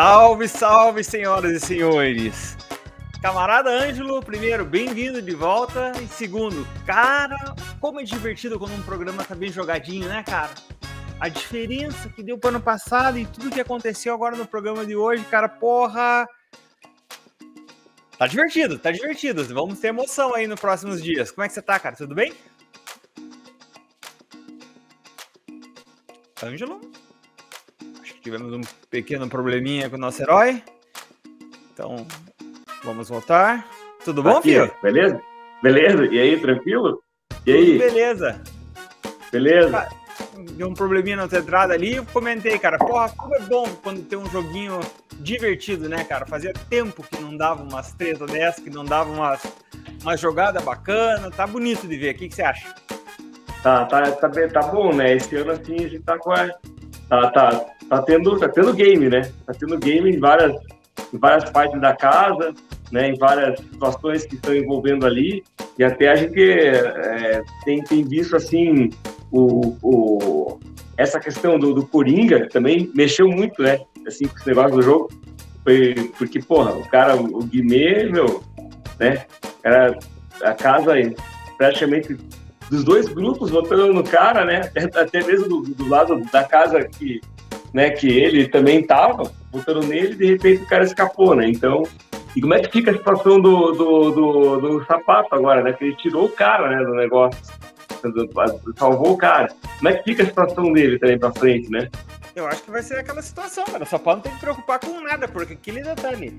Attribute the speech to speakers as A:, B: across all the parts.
A: Salve, salve, senhoras e senhores! Camarada Ângelo, primeiro, bem-vindo de volta. E segundo, cara, como é divertido quando um programa tá bem jogadinho, né, cara? A diferença que deu pro ano passado e tudo que aconteceu agora no programa de hoje, cara, porra. Tá divertido, tá divertido. Vamos ter emoção aí nos próximos dias. Como é que você tá, cara? Tudo bem? Ângelo? Tivemos um pequeno probleminha com o nosso herói. Então, vamos voltar. Tudo bom,
B: Aqui,
A: filho?
B: Beleza? Beleza? E aí, tranquilo? E aí?
A: Beleza.
B: Beleza?
A: Deu um probleminha na outra entrada ali. Eu comentei, cara, porra, como é bom quando tem um joguinho divertido, né, cara? Fazia tempo que não dava umas treta dessas, que não dava umas, uma jogada bacana. Tá bonito de ver. O que, que você acha?
B: Tá, tá, tá, tá bom, né? Esse ano assim a gente tá com a. Tá, tá, tá, tendo, tá tendo game, né? Tá tendo game em várias, em várias partes da casa, né? Em várias situações que estão envolvendo ali. E até a gente é, tem, tem visto assim o, o, essa questão do, do Coringa também mexeu muito, né? Assim, com esse negócio do jogo. Foi, porque, porra, o cara, o Guimê, meu, né? Era a casa praticamente dos dois grupos votando no cara, né? Até, mesmo do, do lado da casa que, né, que ele também tava, votando nele, de repente o cara escapou, né? Então, e como é que fica a situação do, do, do, do sapato agora, né? Que ele tirou o cara, né, do negócio, salvou o cara. Como é que fica a situação dele também pra frente, né?
A: Eu acho que vai ser aquela situação, cara. O São Paulo não tem que preocupar com nada, porque aquele detalhe.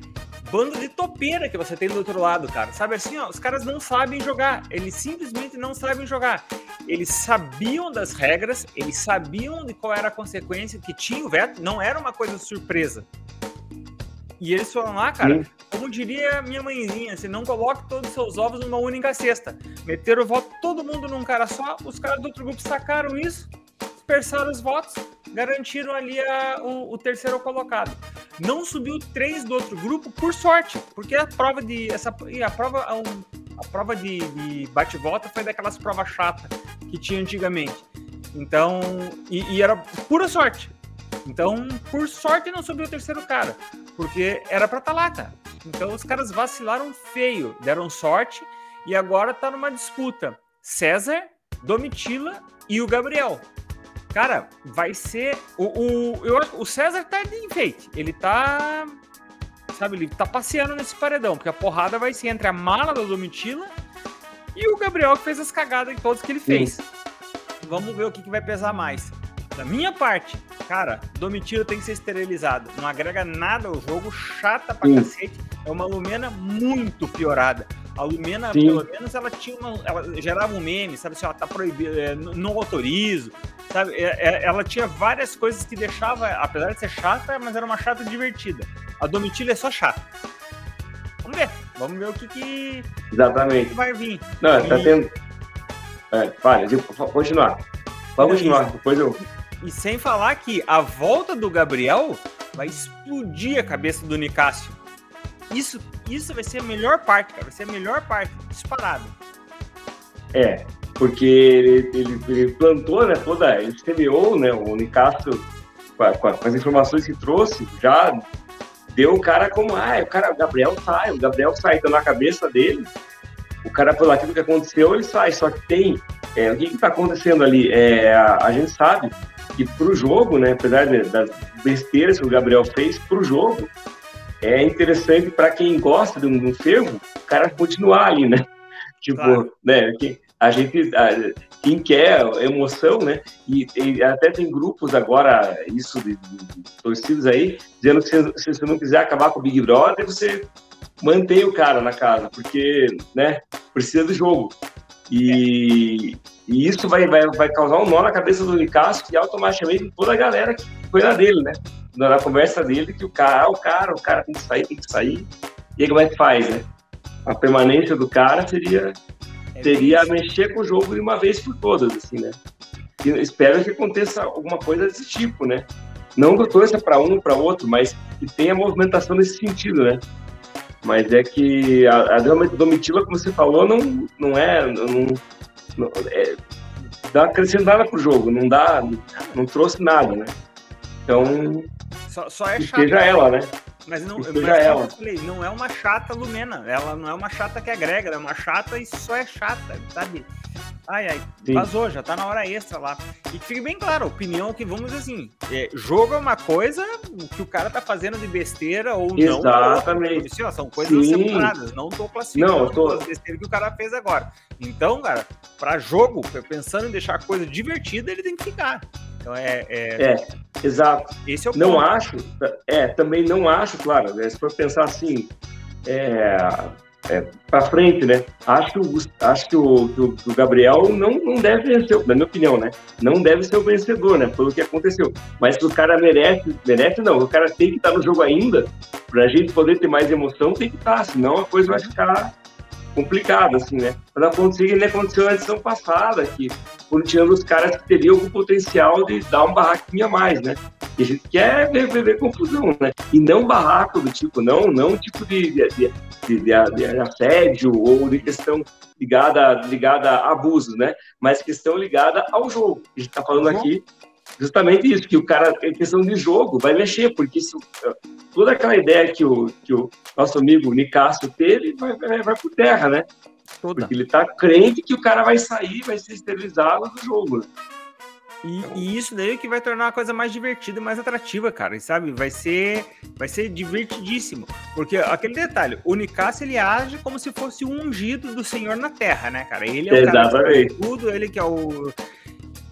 A: Bando de topeira que você tem do outro lado, cara. Sabe assim, ó, os caras não sabem jogar. Eles simplesmente não sabem jogar. Eles sabiam das regras, eles sabiam de qual era a consequência que tinha o veto, não era uma coisa surpresa. E eles foram lá, cara,
B: Sim.
A: como diria minha mãezinha, você não coloque todos os seus ovos numa única cesta. Meteram o voto todo mundo num cara só, os caras do outro grupo sacaram isso, dispersaram os votos, garantiram ali a- o, o terceiro colocado. Não subiu três do outro grupo por sorte, porque a prova de essa a prova a, prova de, de bate-volta foi daquelas provas chatas que tinha antigamente. Então, e, e era pura sorte. Então, por sorte não subiu o terceiro cara, porque era pra estar lá, cara. Então os caras vacilaram feio, deram sorte e agora tá numa disputa. César, Domitila e o Gabriel. Cara, vai ser. O, o, eu, o César tá de enfeite. Ele tá. Sabe, ele tá passeando nesse paredão, porque a porrada vai ser entre a mala da Domitila e o Gabriel que fez as cagadas em todos que ele fez. Vamos ver o que, que vai pesar mais. Da minha parte, cara, Domitila tem que ser esterilizado. Não agrega nada ao jogo, chata pra
B: Sim.
A: cacete. É uma Lumena muito piorada. A Lumena,
B: Sim.
A: pelo menos, ela tinha uma. Ela gerava um meme, sabe? Assim, ó, tá proibido, é, não autorizo. Sabe? É, é, ela tinha várias coisas que deixava, apesar de ser chata, mas era uma chata divertida. A Domitila é só chata. Vamos ver. Vamos ver o que, que
B: Exatamente.
A: vai vir.
B: Não, tá
A: E-
B: tendo. É, pode continuar. Pode continuar, depois eu.
A: E sem falar que a volta do Gabriel vai explodir a cabeça do Nicásio. Isso, isso vai ser a melhor parte, cara. Vai ser a melhor parte. Disparado.
B: É, porque ele, ele, ele plantou, né, toda, ele semeou, né, o Nicastro, com, a- com as informações que trouxe, já deu o cara como, ah, o cara, o Gabriel sai, o Gabriel sai, então na cabeça dele, o cara, pelo aquilo que aconteceu, ele sai, só que tem, é, o que que tá acontecendo ali? É, a, a gente sabe que pro jogo, né, apesar de- das besteiras que o Gabriel fez, pro jogo, é interessante para quem gosta de um, de um fervo, o cara continuar ali, né? Tipo,
A: Claro.
B: né? A gente, a- quem quer emoção, né? E, e até tem grupos agora, isso de, de- de torcidos aí, dizendo que se, se você não quiser acabar com o Big Brother, você mantém o cara na casa, porque, né? Precisa do jogo. E, e isso vai, vai, vai causar um nó na cabeça do Nicasio e automaticamente toda a galera que foi na dele, né? Na, conversa dele, que o cara, ah, o cara, o cara tem que sair, tem que sair. E aí como é que faz, né? A permanência do cara seria
A: É
B: seria
A: isso.
B: mexer com o jogo de uma vez por todas, assim, né? E espero que aconteça alguma coisa desse tipo, né? Não que eu torça para um para outro, mas que tenha movimentação nesse sentido, né? Mas é que a, a Domitila, como você falou, não, não é. Não, não- é dá acrescentada pro jogo, não dá. Não trouxe nada, né? Então,
A: Só, só é chata.
B: Seja ela, né?
A: Mas não,
B: Seja
A: mas
B: ela.
A: eu falei, não é uma chata Lumena. Ela não é uma chata que agrega, ela é uma chata e só é chata, sabe? Ai, ai,
B: Sim.
A: vazou, já tá na hora extra lá. E que fique bem claro, opinião que vamos dizer assim, é, jogo é uma coisa, que o cara tá fazendo de besteira ou não.
B: Exatamente.
A: Assim, ó, são coisas
B: Sim.
A: separadas, não tô classificando
B: Não, tô-
A: as besteiras que o cara fez agora. Então, cara, pra jogo, pensando em deixar a coisa divertida, ele tem que ficar. Então é, é-
B: É, exato.
A: esse é o
B: Não
A: ponto.
B: acho, é, também não acho, claro, né, se for pensar assim, é, é, para frente, né? Acho que o, acho que o, que o- que o Gabriel não, não deve vencer, na minha opinião, né? Não deve ser o vencedor, né? Pelo que aconteceu. Mas que o cara merece, merece não, o cara tem que estar no jogo ainda, pra gente poder ter mais emoção, tem que estar, senão a coisa vai ficar complicada, assim, né? Mas acontecer que nem aconteceu na edição passada, que foram tirando os caras que teriam algum potencial de dar um barraquinho a mais, né? E a gente quer ver, ver- ver confusão, né? E não barraco do tipo, não, não tipo de, de, de, de- de- assédio ou de questão ligada, ligada a abusos, né? Mas questão ligada ao jogo. A gente tá falando
A: Uhum.
B: aqui justamente isso, que o cara, em questão de jogo, vai mexer, porque isso, toda aquela ideia que o, que o nosso amigo Nicásio teve vai, vai, vai por terra, né?
A: Toda.
B: Porque ele tá crente que o cara vai sair, vai ser esterilizado do jogo.
A: E, e isso daí é que vai tornar a coisa mais divertida e mais atrativa, cara. E sabe, vai ser, vai ser divertidíssimo. Porque aquele detalhe, o Nicasso ele age como se fosse o ungido do Senhor na Terra, né, cara? Ele é o cara que
B: Exatamente.
A: tudo, ele que é o.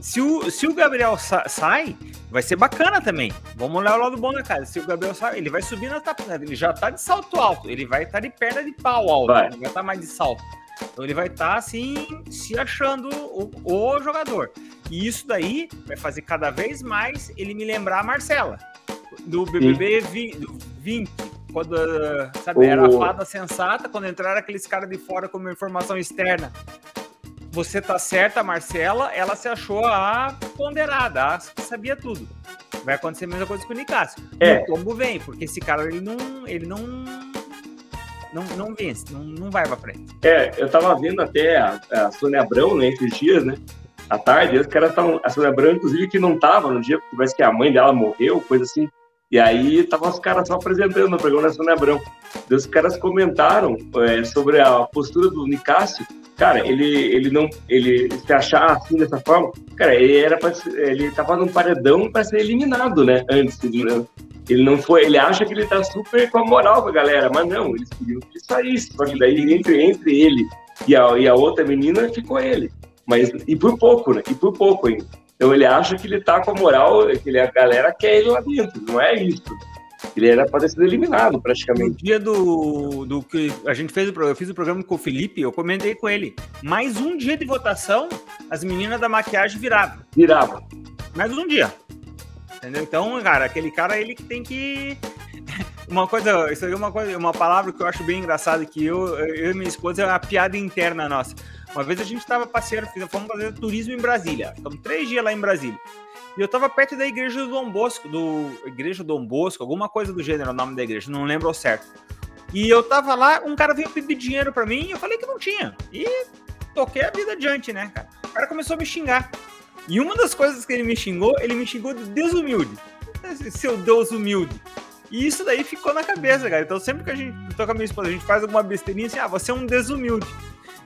A: Se o, se o Gabriel sa- sai, vai ser bacana também. Vamos olhar o lado bom da casa. Se o Gabriel sai, ele vai subir na tapa, ele já tá de salto alto, ele vai estar de perna de pau alto,
B: Vai.
A: ele não vai estar mais de salto. Então ele vai estar assim, se achando o, o jogador. E isso daí vai fazer cada vez mais ele me lembrar a Marcela, do BBB vi- do 20. Quando, sabe, era a
B: O-
A: fada sensata, quando entraram aqueles caras de fora com uma informação externa. Você tá certa, Marcela, ela se achou a ponderada, a que sabia tudo. Vai acontecer a mesma coisa com o Nicásio.
B: É.
A: E o Tombo vem, porque esse cara ele não. Ele não. Não, não vence, não, não vai pra frente.
B: É, eu tava vendo até a, a Sônia Abrão, né, esses dias, né? À tarde, os caras estavam. A Sônia Abrão, inclusive, que não tava no dia, porque parece que a mãe dela morreu, coisa assim. E aí tava os caras só apresentando o programa da Sônia Abrão. E os caras comentaram é, sobre a postura do Nicásio. Cara, ele, ele não. Ele se achar assim dessa forma, cara, ele era pra, ele tava num paredão para ser eliminado, né? Antes. Não, ele não foi. Ele acha que ele tá super com a moral com a galera, mas não, eles queriam que saísse. Só que daí entre, entre ele e a, e a outra menina ficou ele. Mas, e por pouco, né? E por pouco ainda. Então ele acha que ele tá com a moral, que ele, a galera quer ele lá dentro. Não é isso. Ele era para ter sido eliminado,
A: No
B: praticamente.
A: dia do, do que a gente fez eu fiz o programa com o Felipe, eu comentei com ele. Mais um dia de votação, as meninas da maquiagem viravam.
B: Virava.
A: Mais um dia. Entendeu? Então, cara, aquele cara, ele que tem que. Uma coisa, isso aí é uma coisa, uma palavra que eu acho bem engraçada, que eu, eu e minha esposa é uma piada interna nossa. Uma vez a gente tava passeando, fomos fazer turismo em Brasília. Ficamos três dias lá em Brasília. E eu tava perto da igreja do Dom Bosco, do igreja Dom Bosco, alguma coisa do gênero, o nome da igreja, não lembro ao certo. E eu tava lá, um cara veio pedir dinheiro pra mim, e eu falei que não tinha. E toquei a vida adiante, né, cara? O cara começou a me xingar. E uma das coisas que ele me xingou, ele me xingou de desumilde. Seu Deus humilde. E isso daí ficou na cabeça, cara. Então sempre que a gente tô com a minha esposa, a gente faz alguma besteirinha assim, ah, você é um desumilde.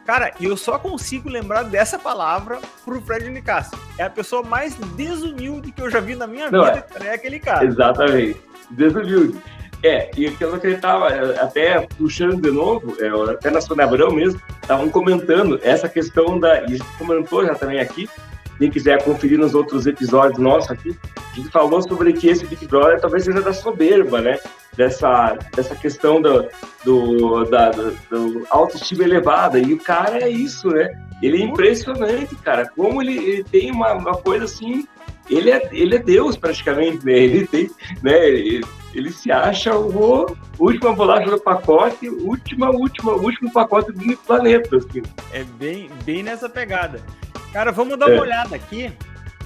A: Cara, e eu só consigo lembrar dessa palavra pro Fred Nicasso. É a pessoa mais desumilde que eu já vi na minha
B: Não,
A: vida, cara, é aquele cara.
B: Exatamente. Desumilde. É, e aquilo que ele tava é, até puxando de novo, é, até na Sônia Abrão mesmo, estavam comentando essa questão da. E a gente comentou já também aqui, quem quiser conferir nos outros episódios nossos aqui, a gente falou sobre que esse Big Brother talvez seja da soberba, né? Dessa, dessa questão do, do, da, do, do autoestima elevada. E o cara é isso, né? Ele é impressionante, cara. Como ele, ele tem uma, uma coisa assim. Ele é, ele é Deus, praticamente, né? Ele tem, né? Ele, ele se acha o última bolacha do pacote, última, última, último pacote do planeta, assim.
A: É bem, bem nessa pegada. Cara, vamos dar uma
B: É.
A: olhada aqui.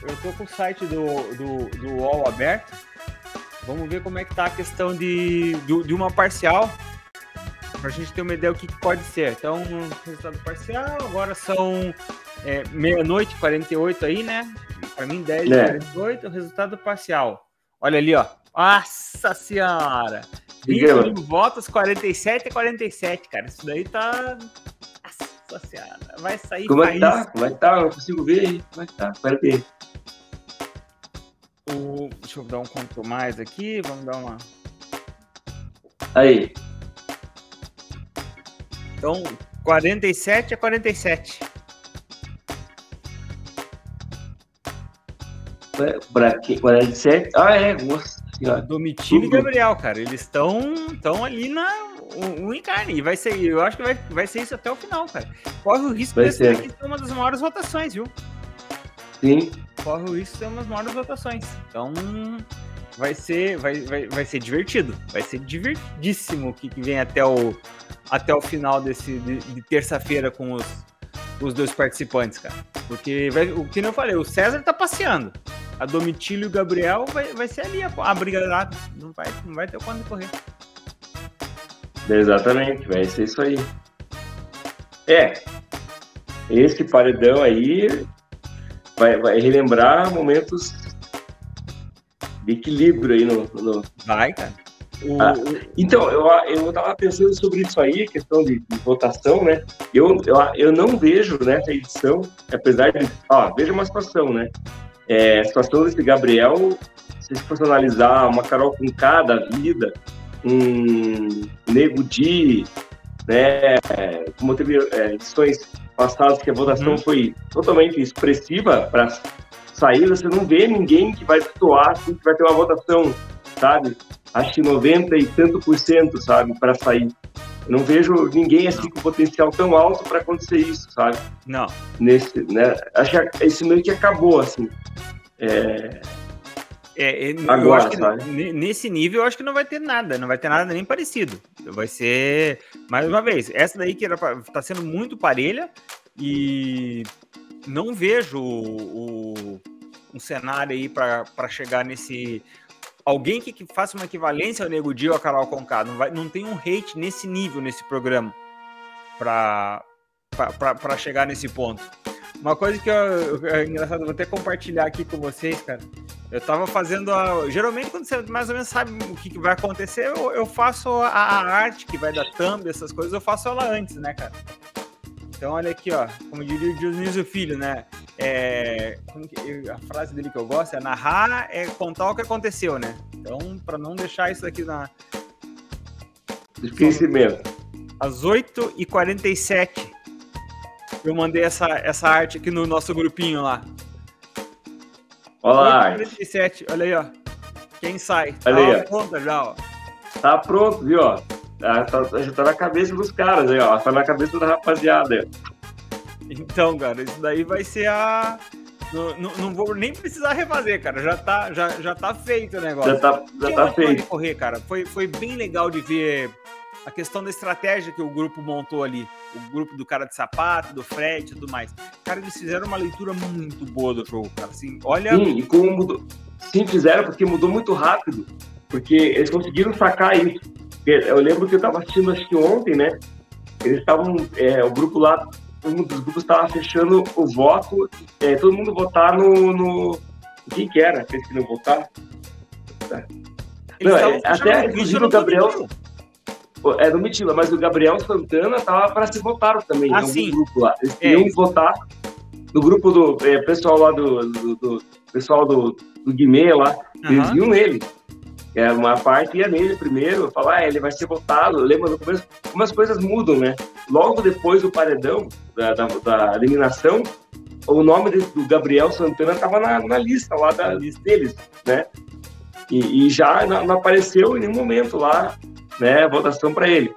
A: Eu tô com o site do, do, do UOL aberto. Vamos ver como é que tá a questão de, de, de uma parcial. Pra gente ter uma ideia do que que pode ser. Então, resultado parcial, agora são é, meia-noite e 48 aí, né? Pra mim, 10 e
B: É.
A: 48, o resultado parcial. Olha ali, ó. Nossa senhora! 20 mil votos, 47 a 47, cara. Isso daí tá. Nossa senhora. Vai sair.
B: Como é que tá? Como é que tá? Eu consigo ver aí. Como é que tá? Espera aí.
A: Deixa eu dar um conto mais aqui. Vamos dar uma.
B: Aí.
A: Então, 47 a 47.
B: Pra 47? Ah, é. Nossa senhora.
A: Domitila e Gabriel, cara. Eles estão estão ali na um, em carne. E vai ser, eu acho que vai, vai ser isso até o final, cara. Corre o risco
B: vai
A: de ser uma das maiores votações, viu?
B: Sim.
A: Corre o risco de ser uma das maiores votações. Então, vai ser, vai, vai, vai ser divertido. Vai ser divertidíssimo o que, que vem até o, até o final desse, de, de terça-feira com os, os dois participantes, cara. Porque, vai, o que eu falei, o César tá passeando. A Domitila e o Gabriel vai, vai ser ali a, a briga lá. Não vai, não vai ter quando correr.
B: Exatamente, vai ser isso aí. É, esse paredão aí vai, vai relembrar momentos de equilíbrio aí no. no...
A: Vai, cara.
B: Ah, então, eu, eu tava pensando sobre isso aí, questão de, de, votação, né? Eu, eu, eu não vejo nessa edição, apesar de. Ó, veja uma situação, né? É, a situação desse Gabriel, se fosse analisar uma Carol com cada vida, um Nego Di, né? Como teve é, edições passadas que a votação uhum. foi totalmente expressiva para sair, você não vê ninguém que vai destoar, assim, que vai ter uma votação, sabe? Acho que 90 e tanto por cento, sabe, para sair. Eu não vejo ninguém assim com potencial tão alto para acontecer isso, sabe?
A: Não.
B: Nesse, né? Acho que esse meio que acabou, assim. É,
A: é, Agora, nesse nível eu acho que não vai ter nada, não vai ter nada nem parecido. Vai ser, mais uma vez, essa daí que era pra, tá sendo muito parelha e não vejo o, o um cenário aí para chegar nesse. Alguém que, que, faça uma equivalência ao Nego Dio ou a Carol Conká. Não, vai, não tem um hate nesse nível nesse programa para chegar nesse ponto. Uma coisa que eu, é engraçado, vou até compartilhar aqui com vocês, cara. Eu tava fazendo a. Geralmente, quando você mais ou menos sabe o que, que vai acontecer, eu, eu faço a, a, arte que vai dar thumb, essas coisas, eu faço ela antes, né, cara? Então, olha aqui, ó. Como diria o Dionísio Filho, né? É, que, a frase dele que eu gosto é narrar é contar o que aconteceu, né? Então, para não deixar isso aqui na.
B: Esquecimento.
A: Às 8h47, eu mandei essa, essa arte aqui no nosso grupinho lá.
B: Olá.
A: 47, olha aí, ó. Quem sai?
B: Olha tá aí,
A: pronta já, ó.
B: Tá pronto, viu, ó. Tá, tá, já tá na cabeça dos caras aí, ó. Tá na cabeça da rapaziada aí.
A: Então, cara, isso daí vai ser a. Não, não, não, vou nem precisar refazer, cara. Já tá, já, já tá feito o negócio.
B: Já tá, já tá feito.
A: correr, cara. Foi, foi bem legal de ver a questão da estratégia que o grupo montou ali. O grupo do cara de sapato, do Fred e tudo mais. Cara, eles fizeram uma leitura muito boa do jogo, cara. Assim, olha.
B: Sim, e como mudou. Sim, fizeram, porque mudou muito rápido. Porque eles conseguiram sacar isso. Eu lembro que eu tava assistindo, acho que ontem, né? Eles estavam. É, o grupo lá, um dos grupos estava fechando o voto, é, todo mundo votar no. no... Quem que era? Aqueles que não votaram? Não, é, até, inclusive, o Gabriel é do Mitila, mas o Gabriel Santana tava para se votar também, ah, grupo lá. Eles é, iam votar no grupo do é, pessoal lá do, do, do, pessoal do, do Guimê lá, uhum. eles iam nele. É, uma parte ia nele primeiro, falar, ah, ele vai ser votado. Lembra no começo como as coisas mudam, né? Logo depois do paredão, da, da, da eliminação, o nome do Gabriel Santana estava na, na, lista lá da, deles, né? E, e já não, não, apareceu em nenhum momento lá né, votação para ele.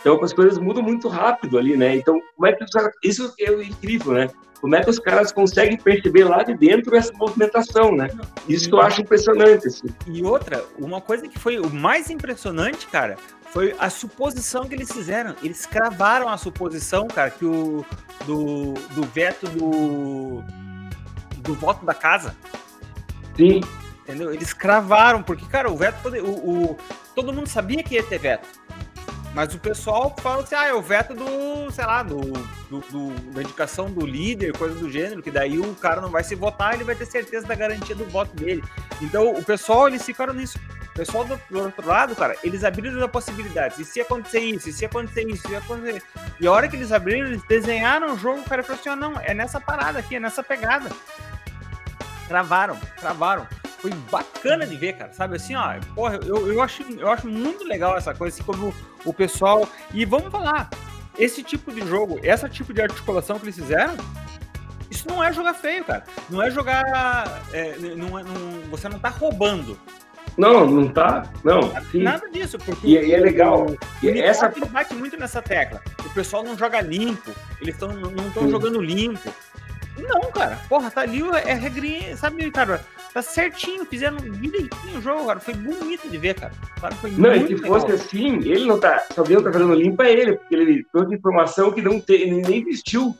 B: Então as coisas mudam muito rápido ali, né? Então, como é que os caras... isso é incrível, né? Como é que os caras conseguem perceber lá de dentro essa movimentação, né? Isso que eu acho impressionante. Assim.
A: E outra, uma coisa que foi o mais impressionante, cara, foi a suposição que eles fizeram. Eles cravaram a suposição, cara, que o do, do veto do do voto da casa.
B: Sim.
A: Entendeu? Eles cravaram, porque, cara, o veto, o, o todo mundo sabia que ia ter veto. Mas o pessoal fala assim, ah, é o veto do, sei lá, do, do, do, da indicação do líder, coisa do gênero, que daí o cara não vai se votar, ele vai ter certeza da garantia do voto dele. Então, o pessoal, eles ficaram nisso. O pessoal do, do outro lado, cara, eles abriram as possibilidades. E se acontecer isso, e se acontecer isso, e acontecer. E a hora que eles abriram, eles desenharam o jogo, o cara falou assim: oh, não, é nessa parada aqui, é nessa pegada. Travaram, travaram. Foi bacana de ver, cara. Sabe assim, ó, porra, eu, eu, acho, eu acho muito legal essa coisa, assim, como o pessoal. E vamos falar, esse tipo de jogo, esse tipo de articulação que eles fizeram, isso não é jogar feio, cara. Não é jogar. É, não, é, não, você não tá roubando.
B: Não, não tá. Não.
A: Sim. Nada disso. Porque
B: e, e é legal.
A: E essa... bate muito nessa tecla. O pessoal não joga limpo. Eles tão, não estão jogando limpo. Não, cara. Porra, tá ali é regrinha, sabe, cara? Tá certinho, fizeram direitinho o jogo, cara. Foi bonito de ver, cara. cara foi
B: não, e se legal. fosse assim, ele não tá. Só alguém tá fazendo limpo é ele, porque ele trouxe informação que não tem, ele nem vestiu.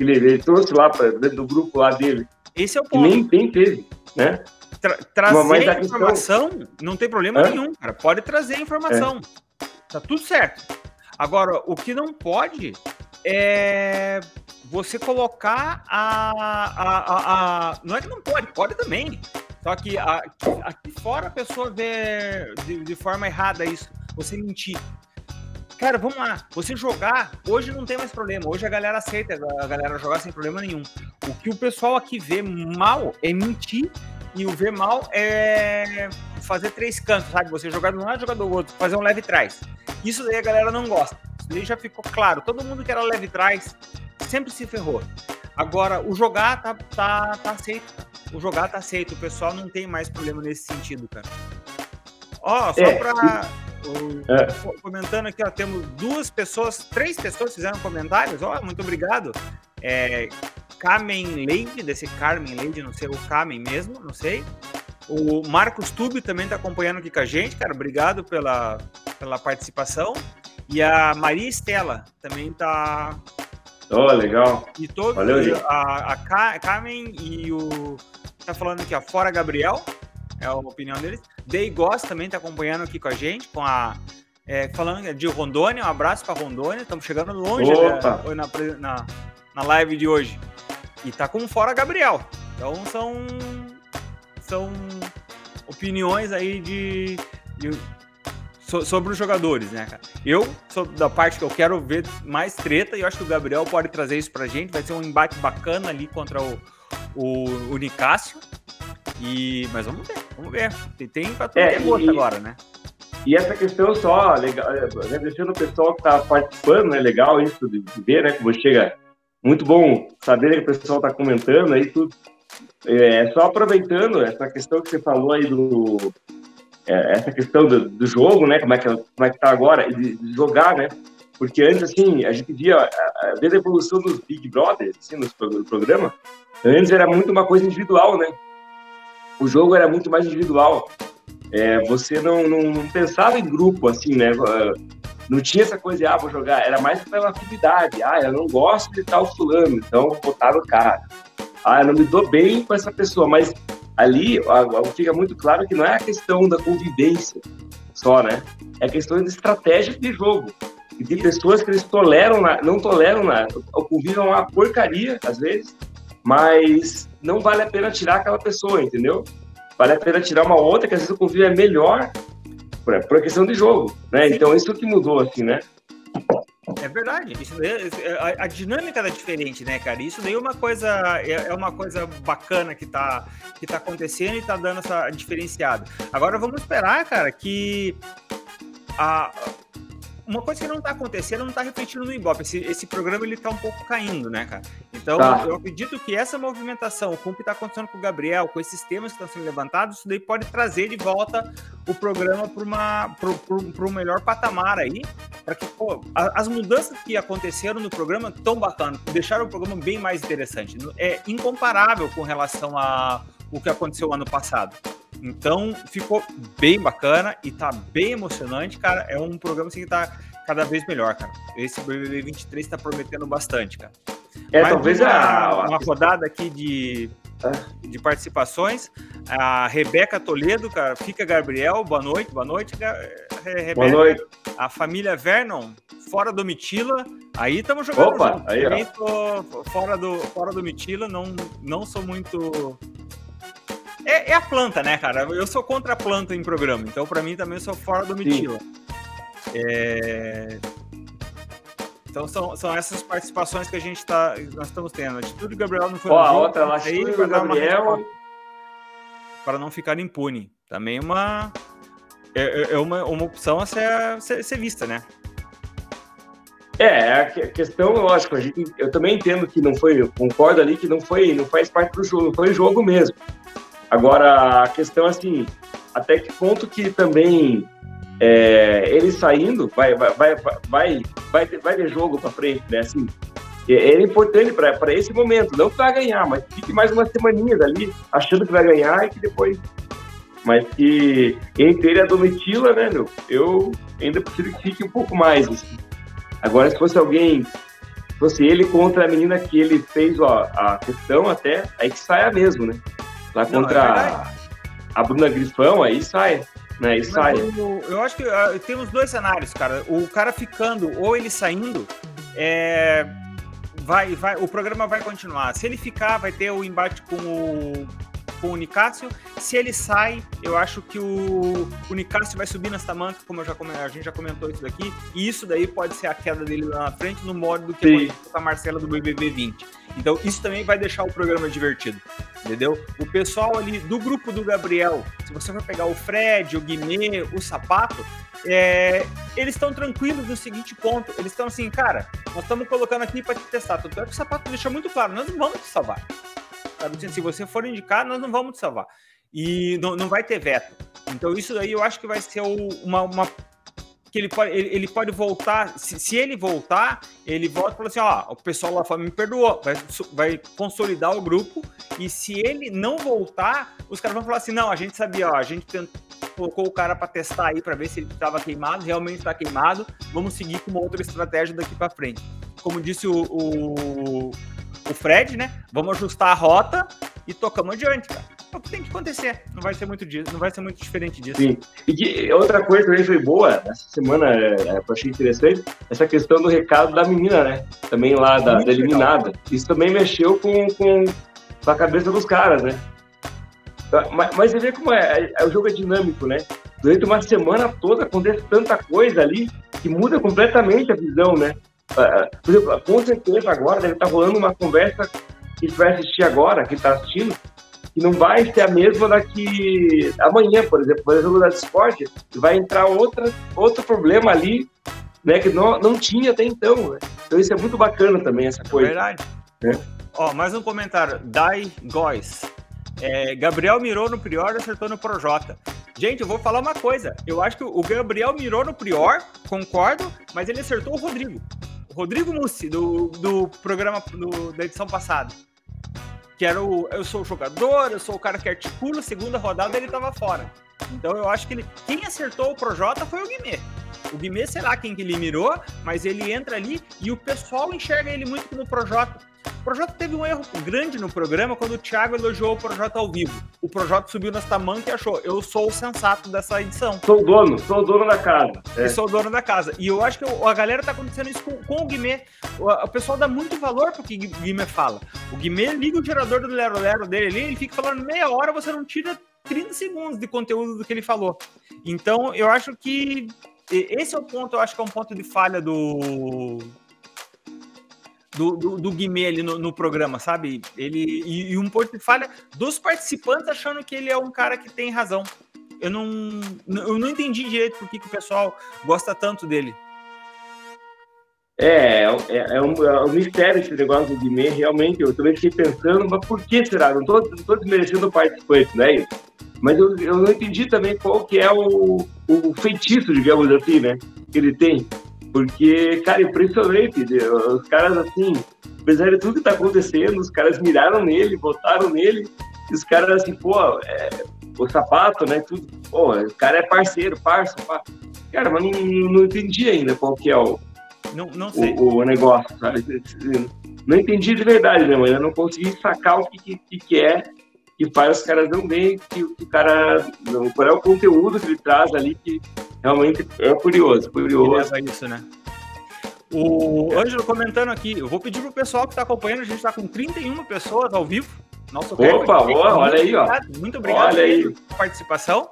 B: Ele, ele trouxe lá pra, dentro do grupo lá dele.
A: Esse é o ponto.
B: nem, nem teve, né?
A: Tra trazer a informação questão... não tem problema Hã? nenhum, cara. Pode trazer a informação. É. Tá tudo certo. Agora, o que não pode é você colocar a, a, a, a, Não é que não pode, pode também. Só que aqui, fora a pessoa vê de, de forma errada isso. Você mentir. Cara, vamos lá. Você jogar, hoje não tem mais problema. Hoje a galera aceita a galera jogar sem problema nenhum. O que o pessoal aqui vê mal é mentir e o ver mal é fazer três cantos, sabe? Você jogar de um lado, jogar do outro, fazer um leve trás. Isso daí a galera não gosta. Isso daí já ficou claro. Todo mundo que era leve trás sempre se ferrou. Agora, o jogar tá, tá, tá aceito. O jogar tá aceito. O pessoal não tem mais problema nesse sentido, cara. Ó, só é, pra. é. Comentando aqui, ó, temos duas pessoas, três pessoas fizeram comentários. Ó, muito obrigado. É, Carmen Leide, desse Carmen Leide, não sei, o Carmen mesmo, não sei. O Marcos Tube também está acompanhando aqui com a gente, cara. Obrigado pela, pela participação. E a Maria Estela também está
B: Oh, legal.
A: E todos, Valeu, a, a Carmen e o. Tá falando aqui, ó, Fora Gabriel, é a opinião deles. Day Goss também tá acompanhando aqui com a gente, com a. É, falando de Rondônia, um abraço para Rondônia, estamos chegando longe né, na, na, na live de hoje. E tá com Fora Gabriel. Então são. São opiniões aí de, de so, sobre os jogadores, né, cara? Eu sou da parte que eu quero ver mais treta e eu acho que o Gabriel pode trazer isso pra gente. Vai ser um embate bacana ali contra o, o, o Nicásio. E, mas vamos ver, vamos ver. Tem, tem pra tudo é, gosto agora, né?
B: E essa questão só, legal, agradecendo o pessoal que tá participando, é né, legal isso de, de ver, né, como chega. Muito bom saber que o pessoal tá comentando aí tudo. É, só aproveitando essa questão que você falou aí do, é, essa questão do, do, jogo, né? Como é que como é que tá agora de, de, jogar, né? Porque antes assim a gente via desde a evolução dos Big Brothers, assim, no programa, antes era muito uma coisa individual, né? O jogo era muito mais individual. É, você não, não, não, pensava em grupo, assim, né? Não tinha essa coisa de, ah, vou jogar. Era mais pela afinidade. Ah, eu não gosto de tal fulano, então vou botar no cara. Ah, eu não me dou bem com essa pessoa, mas ali fica muito claro que não é a questão da convivência só, né? É questão de estratégia de jogo. E de pessoas que eles toleram, não toleram nada. O convívio é uma porcaria, às vezes, mas não vale a pena tirar aquela pessoa, entendeu? Vale a pena tirar uma outra, que às vezes o convívio é melhor por, por questão de jogo, né? Então, isso que mudou, assim, né?
A: É verdade. Isso daí, a, a, dinâmica é diferente, né, cara? Isso daí é uma coisa é, é, uma coisa bacana que tá, que tá acontecendo e tá dando essa diferenciada. Agora vamos esperar, cara, que a, uma coisa que não está acontecendo não está refletindo no Ibope. Esse, esse programa ele está um pouco caindo, né, cara? Então, tá. eu acredito que essa movimentação, com o que está acontecendo com o Gabriel, com esses temas que estão sendo levantados, isso daí pode trazer de volta o programa para um melhor patamar aí. Para que, pô, as mudanças que aconteceram no programa tão bacana, deixaram o programa bem mais interessante. É incomparável com relação a o que aconteceu ano passado. Então, ficou bem bacana e tá bem emocionante, cara. É um programa assim, que tá cada vez melhor, cara. Esse BBB 23 tá prometendo bastante, cara.
B: É, Mais talvez
A: uma, a... uma rodada aqui de, é. de participações. A Rebeca Toledo, cara, fica Gabriel, boa noite, boa noite,
B: Rebeca. Boa noite.
A: A família Vernon, fora do Mitila. Aí estamos jogando.
B: Opa, junto. aí,
A: ó. fora do, fora do Mitila, não, não sou muito É, é, a planta, né, cara? Eu sou contra a planta em programa, então para mim também sou fora do Mitila. É... Então são, são essas participações que a gente tá, nós estamos tendo. A atitude do Gabriel não foi
B: Ó, a outra, a atitude do Gabriel...
A: Para não ficar impune. Também uma... É, é, é uma, uma opção a ser, ser, ser vista, né?
B: É, a questão, lógico, a gente, eu também entendo que não foi, concordo ali que não foi, não faz parte do jogo, não foi jogo mesmo. Agora, a questão assim, até que ponto que também é, ele saindo vai, vai, vai, vai, vai, vai ter jogo para frente, né? Assim, é, é importante para esse momento, não para ganhar, mas fique mais umas semaninhas ali, achando que vai ganhar e que depois. Mas que entre ele e a Domitila, né, meu, eu ainda prefiro que fique um pouco mais. Assim. Agora, se fosse alguém, se fosse ele contra a menina que ele fez ó, a questão até, aí que saia mesmo, né? Lá Não, contra é a, Bruna Grifão, aí sai. Né, aí sai.
A: Eu, eu acho que uh, temos dois cenários, cara. O cara ficando ou ele saindo, é, vai, vai, o programa vai continuar. Se ele ficar, vai ter o embate com o com o Nicásio. Se ele sai, eu acho que o, o Nicásio vai subir nessa manca, como eu já, a gente já comentou isso daqui, e isso daí pode ser a queda dele lá na frente, no modo do que a Marcela do BBB 20. Então, isso também vai deixar o programa divertido, entendeu? O pessoal ali do grupo do Gabriel, se você for pegar o Fred, o Guimê, o Sapato, é, eles estão tranquilos no seguinte ponto. Eles estão assim, cara, nós estamos colocando aqui para te testar. Tanto é que o sapato deixa muito claro, nós não vamos te salvar. Sabe? Se você for indicado, nós não vamos te salvar. E não, não vai ter veto. Então, isso aí eu acho que vai ser uma, uma que ele pode, ele, ele pode voltar. Se, se, ele voltar, ele volta e fala assim: ó, o pessoal lá fora me perdoou, vai, vai consolidar o grupo. E se ele não voltar, os caras vão falar assim: não, a gente sabia, ó, a gente tentou, colocou o cara para testar aí para ver se ele estava queimado, realmente está queimado. Vamos seguir com uma outra estratégia daqui para frente. Como disse o, o o Fred, né? Vamos ajustar a rota e tocamos adiante, cara. O que tem que acontecer. Não vai ser muito não vai ser muito diferente disso.
B: Sim. E que, outra coisa também foi boa, essa semana é, é, eu achei interessante, essa questão do recado da menina, né? Também lá da, da eliminada. Legal. Isso também mexeu com, com, com, a cabeça dos caras, né? Mas, mas você vê como é, é, é, o jogo é dinâmico, né? Durante uma semana toda acontece tanta coisa ali que muda completamente a visão, né? Uh, por exemplo, com certeza agora deve estar rolando uma conversa que vai assistir agora, que está assistindo, que não vai ser a mesma daqui amanhã, por exemplo, por exemplo, da Discord, vai entrar outra, outro problema ali, né, que não, não tinha até então. Né? Então isso é muito bacana também, essa coisa.
A: É verdade. Né? Ó, mais um comentário. Dai Góes. É, Gabriel mirou no Prior e acertou no Projota. Gente, eu vou falar uma coisa. Eu acho que o Gabriel mirou no Prior, concordo, mas ele acertou o Rodrigo. Rodrigo Mussi, do, do programa do, da edição passada. Que era o Eu sou o jogador, eu sou o cara que articula, segunda rodada ele tava fora. Então eu acho que ele. Quem acertou o Projota foi o Guimê. O Guimê, sei lá quem que ele mirou, mas ele entra ali e o pessoal enxerga ele muito no Projota. O Projota teve um erro grande no programa quando o Thiago elogiou o Projota ao vivo. O Projota subiu nas tamanca e achou: eu sou o sensato dessa edição.
B: Sou o dono, sou o dono da casa.
A: É. sou o dono da casa. E eu acho que a galera tá acontecendo isso com, com o Guimê. O, o, pessoal dá muito valor pro que o Guimê fala. O Guimê liga o gerador do Lero Lero dele ali, ele fica falando meia hora, você não tira 30 segundos de conteúdo do que ele falou. Então, eu acho que esse é o ponto, eu acho que é um ponto de falha do, do, do, do Guimê ali no, no, programa, sabe? Ele e, e, um ponto de falha dos participantes achando que ele é um cara que tem razão. Eu não, eu não entendi direito por que, o pessoal gosta tanto dele.
B: É, é, é, um, é um mistério esse negócio do Guimê, realmente. Eu também fiquei pensando, mas por que será? Não estou desmerecendo o participante, não é isso? Mas eu, eu não entendi também qual que é o, o feitiço, digamos assim, né? Que ele tem. Porque, cara, impressionante. Os caras, assim, apesar de tudo que tá acontecendo, os caras miraram nele, votaram nele, e os caras, assim, pô, é, o sapato, né? Tudo, pô, o cara é parceiro, parça, parça. Cara, mas não, não entendi ainda qual que é o,
A: não, não sei.
B: o, o negócio, sabe? Não entendi de verdade mesmo, ainda não consegui sacar o que, que, que é que faz os caras não bem, que, que o cara. Não, qual é o conteúdo que ele traz ali que realmente é curioso. curioso.
A: isso, né? O Ângelo comentando aqui, eu vou pedir pro pessoal que está acompanhando, a gente está com 31 pessoas ao vivo Nosso
B: Opa, boa, olha aí, ó.
A: Muito obrigado
B: olha aí.
A: pela participação.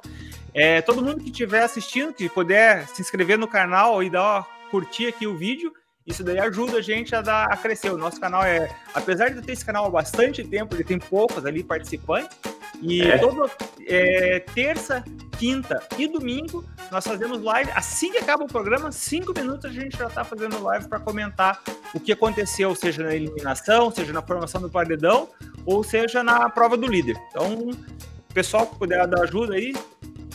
A: É, todo mundo que estiver assistindo, que puder se inscrever no canal e dar curtir aqui o vídeo, isso daí ajuda a gente a, dar, a crescer. O nosso canal é, apesar de ter esse canal há bastante tempo, ele tem poucos ali participantes. E
B: É.
A: toda é, terça, quinta e domingo nós fazemos live. Assim que acaba o programa, cinco minutos a gente já está fazendo live para comentar o que aconteceu, seja na eliminação, seja na formação do paredão, ou seja na prova do líder. Então, pessoal que puder dar ajuda aí,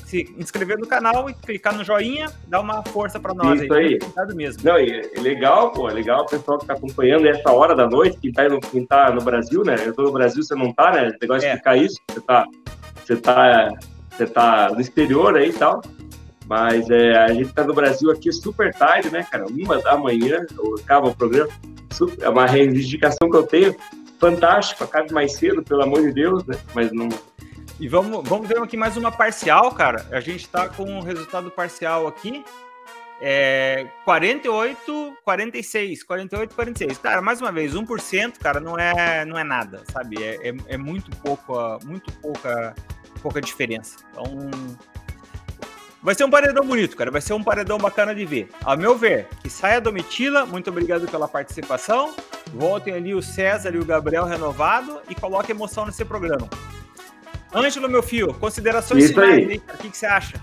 A: se inscrever no canal e clicar no joinha, dá uma força para nós
B: Isso aí.
A: Obrigado mesmo.
B: Não, é legal, pô, é legal o pessoal que tá acompanhando essa hora da noite, quem tá no, quem tá no Brasil, né? Eu tô no Brasil, você não tá, né? Legal
A: É.
B: explicar isso, você tá, você tá, você tá no exterior aí e tal. Mas é, a gente tá no Brasil aqui super tarde, né, cara? Uma da manhã, acaba o programa. Super- é uma reivindicação que eu tenho. Fantástico, acabe mais cedo, pelo amor de Deus, né? Mas não.
A: E vamos, vamos ver aqui mais uma parcial, cara. A gente tá com o resultado parcial aqui. É 48, 46, 48, 46. Cara, mais uma vez, 1%, cara, não é, não é nada, sabe? É, é, é muito pouca, muito pouca, pouca diferença. Então, vai ser um paredão bonito, cara. Vai ser um paredão bacana de ver. Ao meu ver, que saia a Domitila. Muito obrigado pela participação. Voltem ali o César e o Gabriel renovado e coloque emoção nesse programa. Ângelo, meu filho, considerações
B: Isso
A: finais
B: aí.
A: O que, que você acha?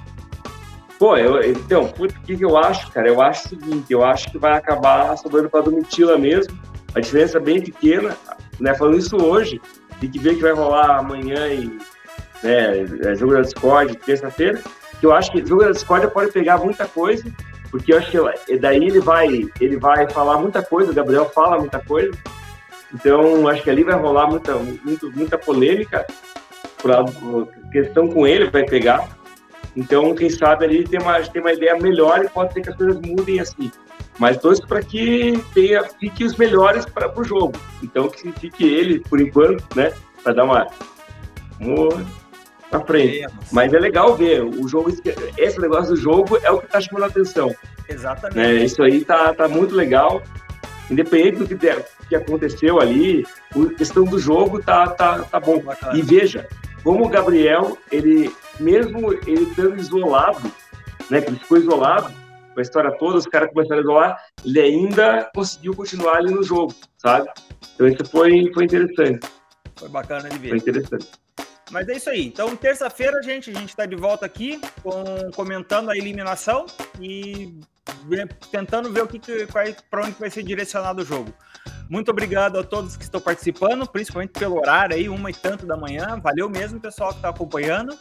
B: Pô, eu, então, o que, que eu acho, cara? Eu acho o seguinte, eu acho que vai acabar sobrando pra Domitila mesmo. A diferença é bem pequena, né? Falando isso hoje, tem que ver o que vai rolar amanhã e né, é, jogo da Discord, terça-feira. Que eu acho que o jogo da Discord pode pegar muita coisa, porque eu acho que daí ele vai, ele vai falar muita coisa, o Gabriel fala muita coisa. Então, acho que ali vai rolar muita, muito, muita polêmica. Por, por questão com ele vai pegar. Então, quem sabe ali tem uma, tem uma ideia melhor e pode ser que as coisas mudem assim. Mas torço para que tenha, fique os melhores para o jogo. Então, que fique ele, por enquanto, né? Para dar uma. pra frente.
A: Veremos.
B: Mas é legal ver. O jogo, esse negócio do jogo é o que está chamando a atenção.
A: Exatamente.
B: Né? Isso aí tá, tá muito legal. Independente do que, der- que aconteceu ali, a questão do jogo tá, tá, tá bom. E veja, como o Gabriel, ele, mesmo ele estando isolado, né, que ele ficou isolado, com a história toda, os caras começaram a isolar, ele ainda conseguiu continuar ali no jogo, sabe? Então isso foi, foi interessante,
A: Foi bacana de
B: foi
A: ver.
B: interessante.
A: Mas é isso aí. Então, terça-feira, gente, a gente está de volta aqui com, comentando a eliminação e tentando ver o que, que para onde vai ser direcionado o jogo. Muito obrigado a todos que estão participando, principalmente pelo horário aí, uma e tanto da manhã. Valeu mesmo, pessoal, que está acompanhando.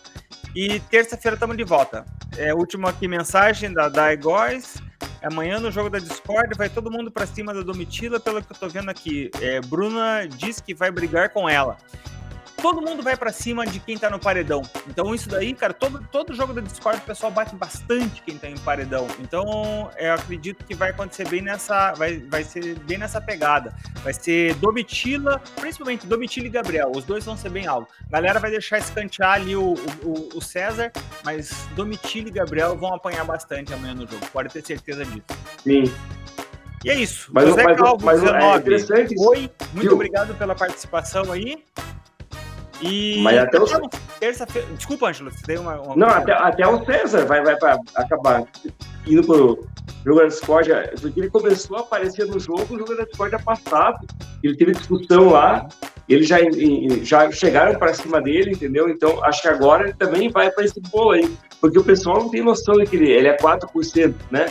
A: E terça-feira estamos de volta. É, última aqui mensagem da Dai Góes. Amanhã no jogo da Discord vai todo mundo para cima da Domitila, pelo que eu tô vendo aqui. É, Bruna diz que vai brigar com ela todo mundo vai pra cima de quem tá no paredão. Então, isso daí, cara, todo, todo jogo da Discord o pessoal bate bastante quem tá em paredão. Então, eu acredito que vai acontecer bem nessa. Vai, vai ser bem nessa pegada. Vai ser Domitila, principalmente Domitila e Gabriel. Os dois vão ser bem altos. Galera vai deixar escantear ali o, o, o César, mas Domitila e Gabriel vão apanhar bastante amanhã no jogo. Pode ter certeza disso.
B: Sim,
A: E é isso.
B: mas,
A: José
B: mas,
A: Calvo,
B: mas é
A: 19.
B: interessante isso.
A: Oi, muito
B: Viu?
A: obrigado pela participação aí. E
B: Mas até o-
A: terça-feira. Desculpa, Ângelo, você tem uma. uma
B: Não, até, até o César vai, vai pra acabar indo pro jogo da Discord, porque ele começou a aparecer no jogo, o jogo da Discord é passado. Ele teve discussão lá, eles já, já chegaram para cima dele, entendeu? Então, acho que agora ele também vai para esse bolo aí, porque o pessoal não tem noção de que ele, ele é 4%, né?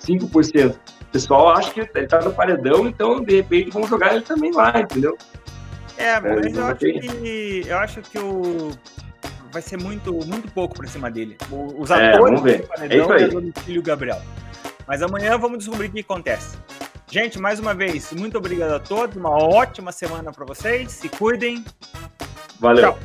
B: 5%. O pessoal acha que ele tá no paredão, então, de repente, vamos jogar ele também lá, entendeu?
A: É, mas eu acho que. Eu acho que o. Vai ser muito, muito pouco pra cima dele. O- Os
B: É,
A: atores
B: vamos ver.
A: do paredão
B: É
A: é do filho Gabriel. Mas amanhã vamos descobrir o que acontece. Gente, mais uma vez, muito obrigado a todos. Uma ótima semana pra vocês. Se cuidem.
B: Valeu.
A: Tchau.